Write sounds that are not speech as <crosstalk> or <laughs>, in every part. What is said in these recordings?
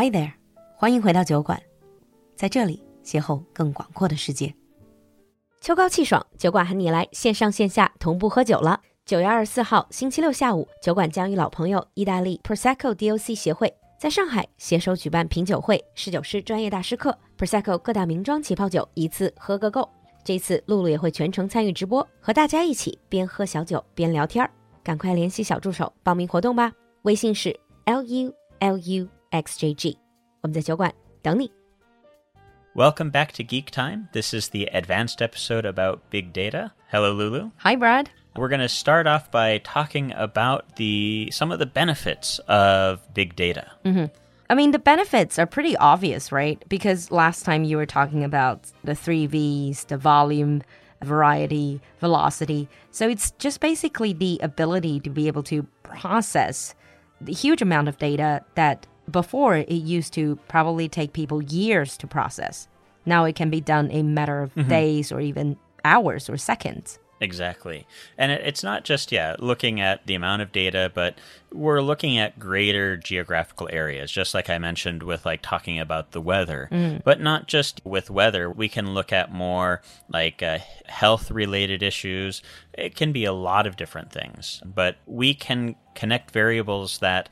Hi there，欢迎回到酒馆，在这里邂逅更广阔的世界。秋高气爽，酒馆喊你来线上线下同步喝酒了。九月二十四号星期六下午，酒馆将与老朋友意大利 Prosecco DOC 协会在上海携手举办品酒会、侍酒师专业大师课、Prosecco 各大名庄起泡酒一次喝个够。这次露露也会全程参与直播，和大家一起边喝小酒边聊天儿。赶快联系小助手报名活动吧，微信是 L U L U X J G，我们在酒馆等你。 Welcome back to Geek Time. This is the advanced episode about big data. Hello, Lulu. Hi Brad。 We're going to start off by talking about the some of the benefits of big data. I mean, the benefits are pretty obvious, right? Because last time you were talking about the three V's the volume, variety, velocity. So it's just basically the ability to be able to process the huge amount of data that before it used to probably take people years to process. Now it can be done in a matter of days or even hours or seconds. Exactly. And it's not just, yeah, looking at the amount of data, but we're looking at greater geographical areas, just like I mentioned with like talking about the weather. But not just with weather, we can look at more like uh, health related issues. It can be a lot of different things, but we can connect variables that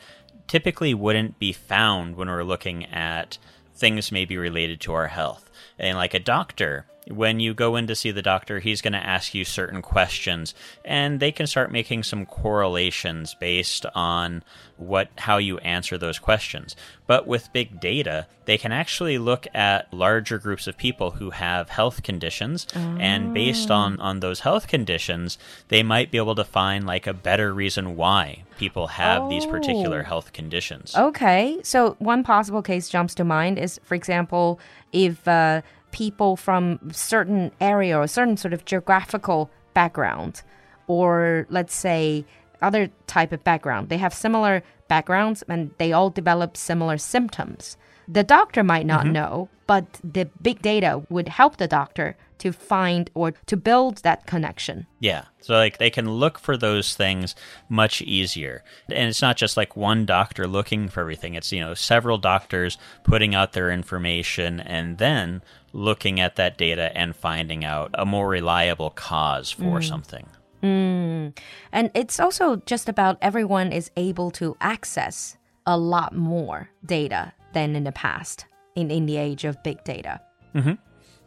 typically wouldn't be found when we're looking at things maybe related to our health. And like a doctor, when you go in to see the doctor, he's going to ask you certain questions and they can start making some correlations based on what how you answer those questions. But with big data, they can actually look at larger groups of people who have health conditions and based on on those health conditions, they might be able to find like a better reason why people have these particular Oh. health conditions. Okay, so one possible case jumps to mind is, for example, if uh, people from certain area or certain sort of geographical background, or let's say other type of background, they have similar backgrounds and they all develop similar symptoms. The doctor might not mm-hmm. know, but the big data would help the doctor to find or to build that connection. Yeah. So like they can look for those things much easier. And it's not just like one doctor looking for everything. It's, you know, several doctors putting out their information and then looking at that data and finding out a more reliable cause for mm. something. Mm. And it's also just about everyone is able to access a lot more data than in the past in, in the age of big data. Mm-hmm.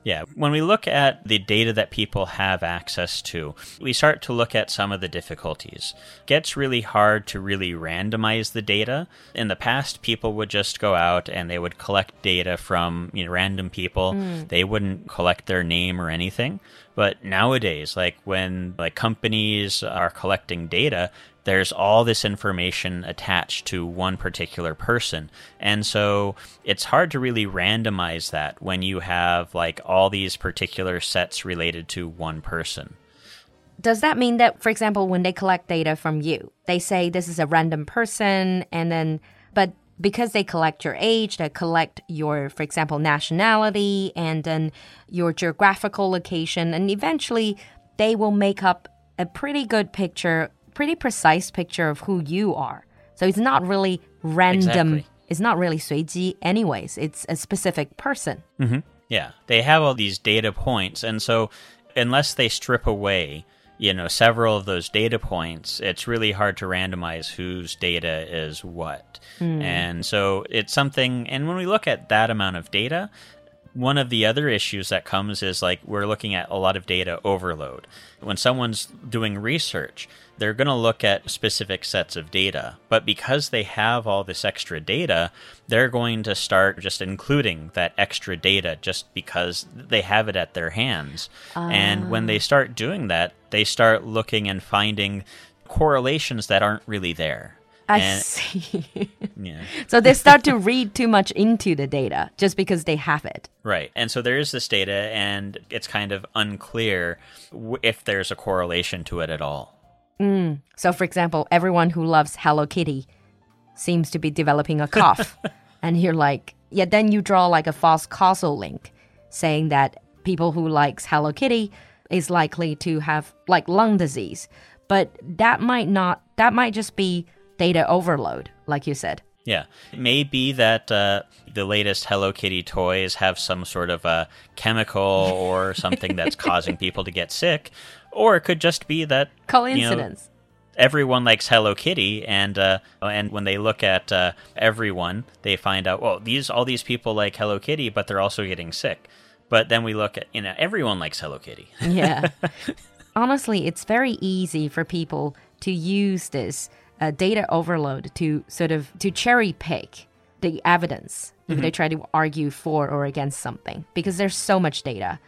Yeah, when we look at the data that people have access to, we start to look at some of the difficulties. It gets really hard to really randomize the data. In the past, people would just go out and they would collect data from you know, random people. Mm. They wouldn't collect their name or anything. But nowadays, like when like companies are collecting data, there's all this information attached to one particular person. And so it's hard to really randomize that when you have like all these particular sets related to one person. Does that mean that, for example, when they collect data from you, they say this is a random person, and then, but because they collect your age, they collect your, for example, nationality, and then your geographical location, and eventually they will make up a pretty good picture, pretty precise picture of who you are. So it's not really random. Exactly. It's not really 随机 anyways. It's a specific person. Mm-hmm. Yeah, they have all these data points, and so unless they strip away, you know, several of those data points, it's really hard to randomize whose data is what. Hmm. And so it's something, and when we look at that amount of data, one of the other issues that comes is like we're looking at a lot of data overload. When someone's doing research, they're going to look at specific sets of data, but because they have all this extra data, they're going to start just including that extra data just because they have it at their hands. And when they ah. start doing that, they start looking and finding correlations that aren't really there. I And- see. Yeah. so they start to read too much into the data just because they have it. Right. And so there is this data, and it's kind of unclear if there's a correlation to it at all. Mm. So, for example, everyone who loves Hello Kitty seems to be developing a cough. <laughs> and you're like, yeah, then you draw like a false causal link saying that people who likes Hello Kitty is likely to have like lung disease. But that might not, that might just be data overload, like you said. Yeah. It may be that uh, the latest Hello Kitty toys have some sort of a chemical or <laughs> something that's causing people to get sick, or it could just be that Coincidence. You know, everyone likes Hello Kitty, and uh, and when they look at uh, everyone, they find out, well, these all these people like Hello Kitty, but they're also getting sick. But then we look at, you know, everyone likes Hello Kitty. yeah. <laughs> Honestly, it's very easy for people to use this uh, data overload to sort of to cherry pick the evidence if they try to argue for or against something. Because there's so much data.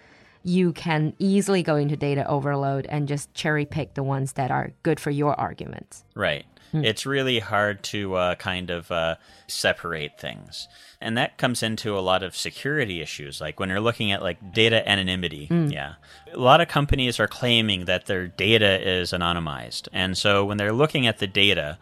You can easily go into data overload and just cherry pick the ones that are good for your arguments Right. It's really hard to uh, kind of uh, separate things. And that comes into a lot of security issues. Like when you're looking at like data anonymity. Yeah. A lot of companies are claiming that their data is anonymized. And so when they're looking at the data,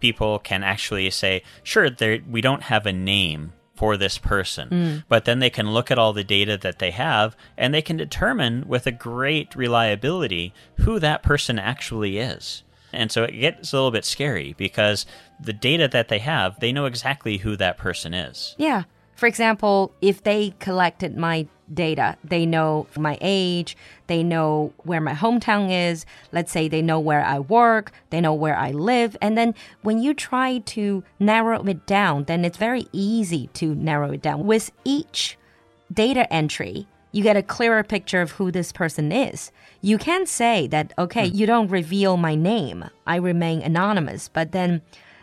people can actually say, sure, we don't have a name for this person. But then they can look at all the data that they have and they can determine with a great reliability who that person actually is. And so it gets a little bit scary because the data that they have, they know exactly who that person is. Yeah. For example, if they collected my data, they know my age, they know where my hometown is, let's say they know where I work, they know where I live. And then when you try to narrow it down, then it's very easy to narrow it down. With each data entry, you get a clearer picture of who this person is. You can say that, okay, hmm. you don't reveal my name, I remain anonymous, but then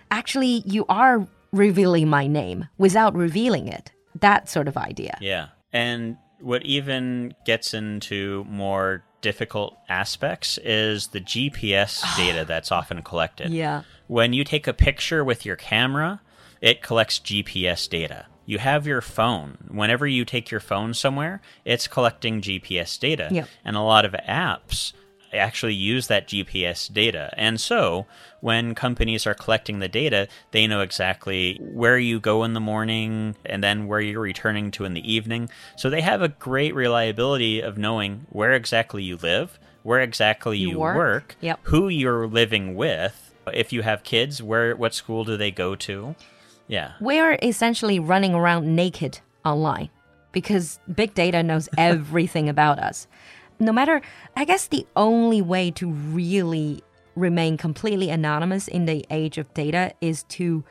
actually you are revealing my name without revealing it. That sort of idea. Yeah. And what even gets into more difficult aspects is the GPS <sighs> data that's often collected. Yeah. When you take a picture with your camera, it collects GPS data. You have your phone. Whenever you take your phone somewhere, it's collecting GPS data. Yep. And a lot of apps actually use that GPS data. And so, when companies are collecting the data, they know exactly where you go in the morning and then where you're returning to in the evening. So, they have a great reliability of knowing where exactly you live, where exactly You you, work. work, Yep. who you're living with, if you have kids, where what school do they go to? Yeah. We're essentially running around naked online because big data knows <laughs> everything about us. No matter, I guess the only way to really remain completely anonymous in the age of data is to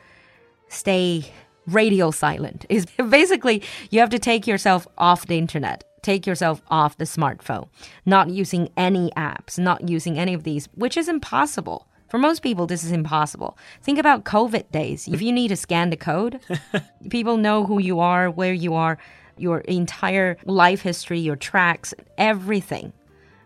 stay radio silent. Is <laughs> basically you have to take yourself off the internet, take yourself off the smartphone, not using any apps, not using any of these, which is impossible. For most people, this is impossible. Think about COVID days. If you need to scan the code, <laughs> people know who you are, where you are, your entire life history, your tracks, everything,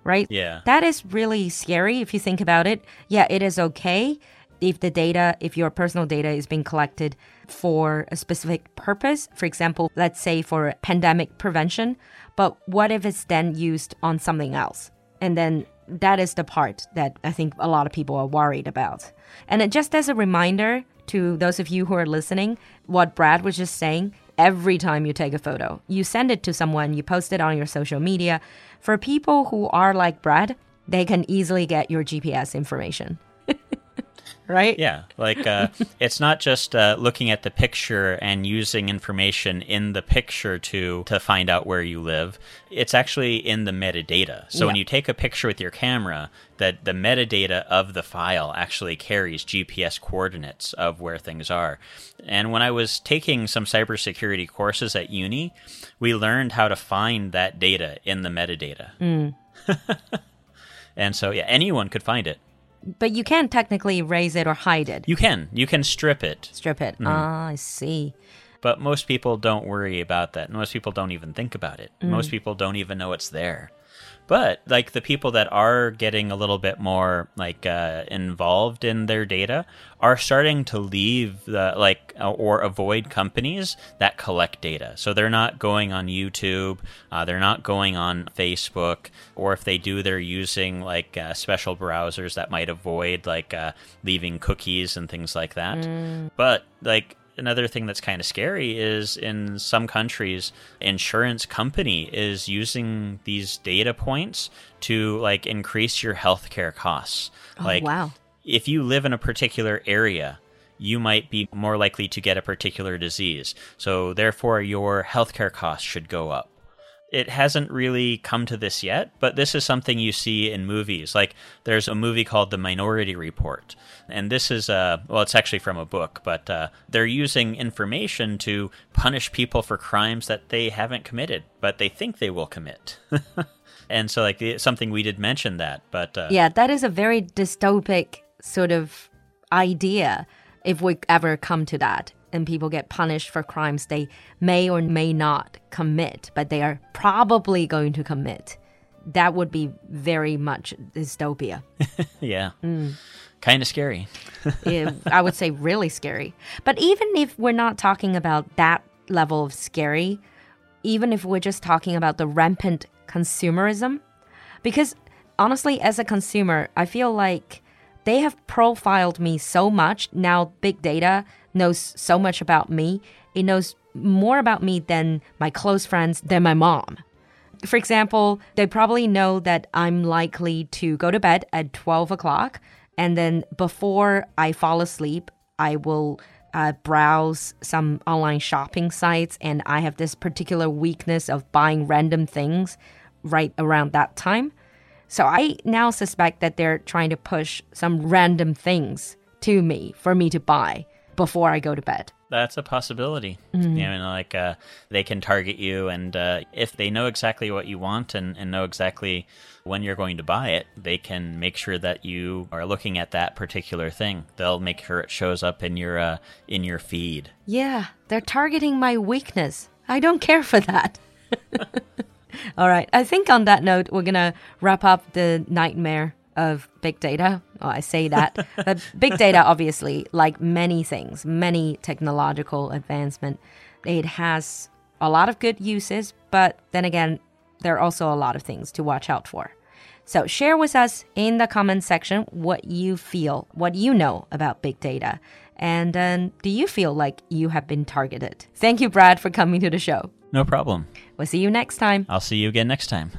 right? Yeah. That is really scary if you think about it. Yeah, it is okay if the data, if your personal data is being collected for a specific purpose, for example, let's say for pandemic prevention, but what if it's then used on something else? And then that is the part that I think a lot of people are worried about. And just as a reminder to those of you who are listening, what Brad was just saying, every time you take a photo, you send it to someone, you post it on your social media. For people who are like Brad, they can easily get your GPS information. Right? Yeah, like uh, <laughs> it's not just uh, looking at the picture and using information in the picture to to find out where you live. It's actually in the metadata. So when you take a picture with your camera, that the metadata of the file actually carries GPS coordinates of where things are. And when I was taking some cybersecurity courses at uni, we learned how to find that data in the metadata. <laughs> and so yeah, anyone could find it. But you can't technically raise it or hide it. You can. You can strip it. Strip it. Ah, I see. But most people don't worry about that. Most people don't even think about it. Most people don't even know it's there. But like the people that are getting a little bit more like uh, involved in their data are starting to leave the like uh, or avoid companies that collect data. So they're not going on YouTube, uh, they're not going on Facebook, or if they do, they're using like uh, special browsers that might avoid like uh, leaving cookies and things like that. But like another thing that's kind of scary is in some countries insurance company is using these data points to like increase your healthcare costs oh, like wow. if you live in a particular area you might be more likely to get a particular disease. So, therefore, your healthcare costs should go up it hasn't really come to this yet, but this is something you see in movies. Like there's a movie called The Minority Report, and this is a well, it's actually from a book, but uh, they're using information to punish people for crimes that they haven't committed, but they think they will commit. <laughs> and so, like something we did mention that, but uh, yeah, that is a very dystopic sort of idea if we ever come to that and people get punished for crimes they may or may not commit, but they are probably going to commit. That would be very much dystopia. <laughs> yeah. Mm. Kind of scary. <laughs> I would say really scary. But even if we're not talking about that level of scary, even if we're just talking about the rampant consumerism, because honestly, as a consumer, I feel like they have profiled me so much. Now, big data knows so much about me. It knows more about me than my close friends, than my mom. For example, they probably know that I'm likely to go to bed at 12 o'clock. And then before I fall asleep, I will uh, browse some online shopping sites. And I have this particular weakness of buying random things right around that time. So I now suspect that they're trying to push some random things to me for me to buy before I go to bed. That's a possibility. Mm-hmm. You know, like uh, they can target you, and uh, if they know exactly what you want and, and know exactly when you're going to buy it, they can make sure that you are looking at that particular thing. They'll make sure it shows up in your uh, in your feed. Yeah, they're targeting my weakness. I don't care for that. <laughs> All right. I think on that note, we're going to wrap up the nightmare of big data. Oh, I say that. <laughs> but big data, obviously, like many things, many technological advancement, it has a lot of good uses, but then again, there are also a lot of things to watch out for. So share with us in the comment section what you feel, what you know about big data. And um, do you feel like you have been targeted? Thank you, Brad, for coming to the show. No problem. We'll see you next time. I'll see you again next time.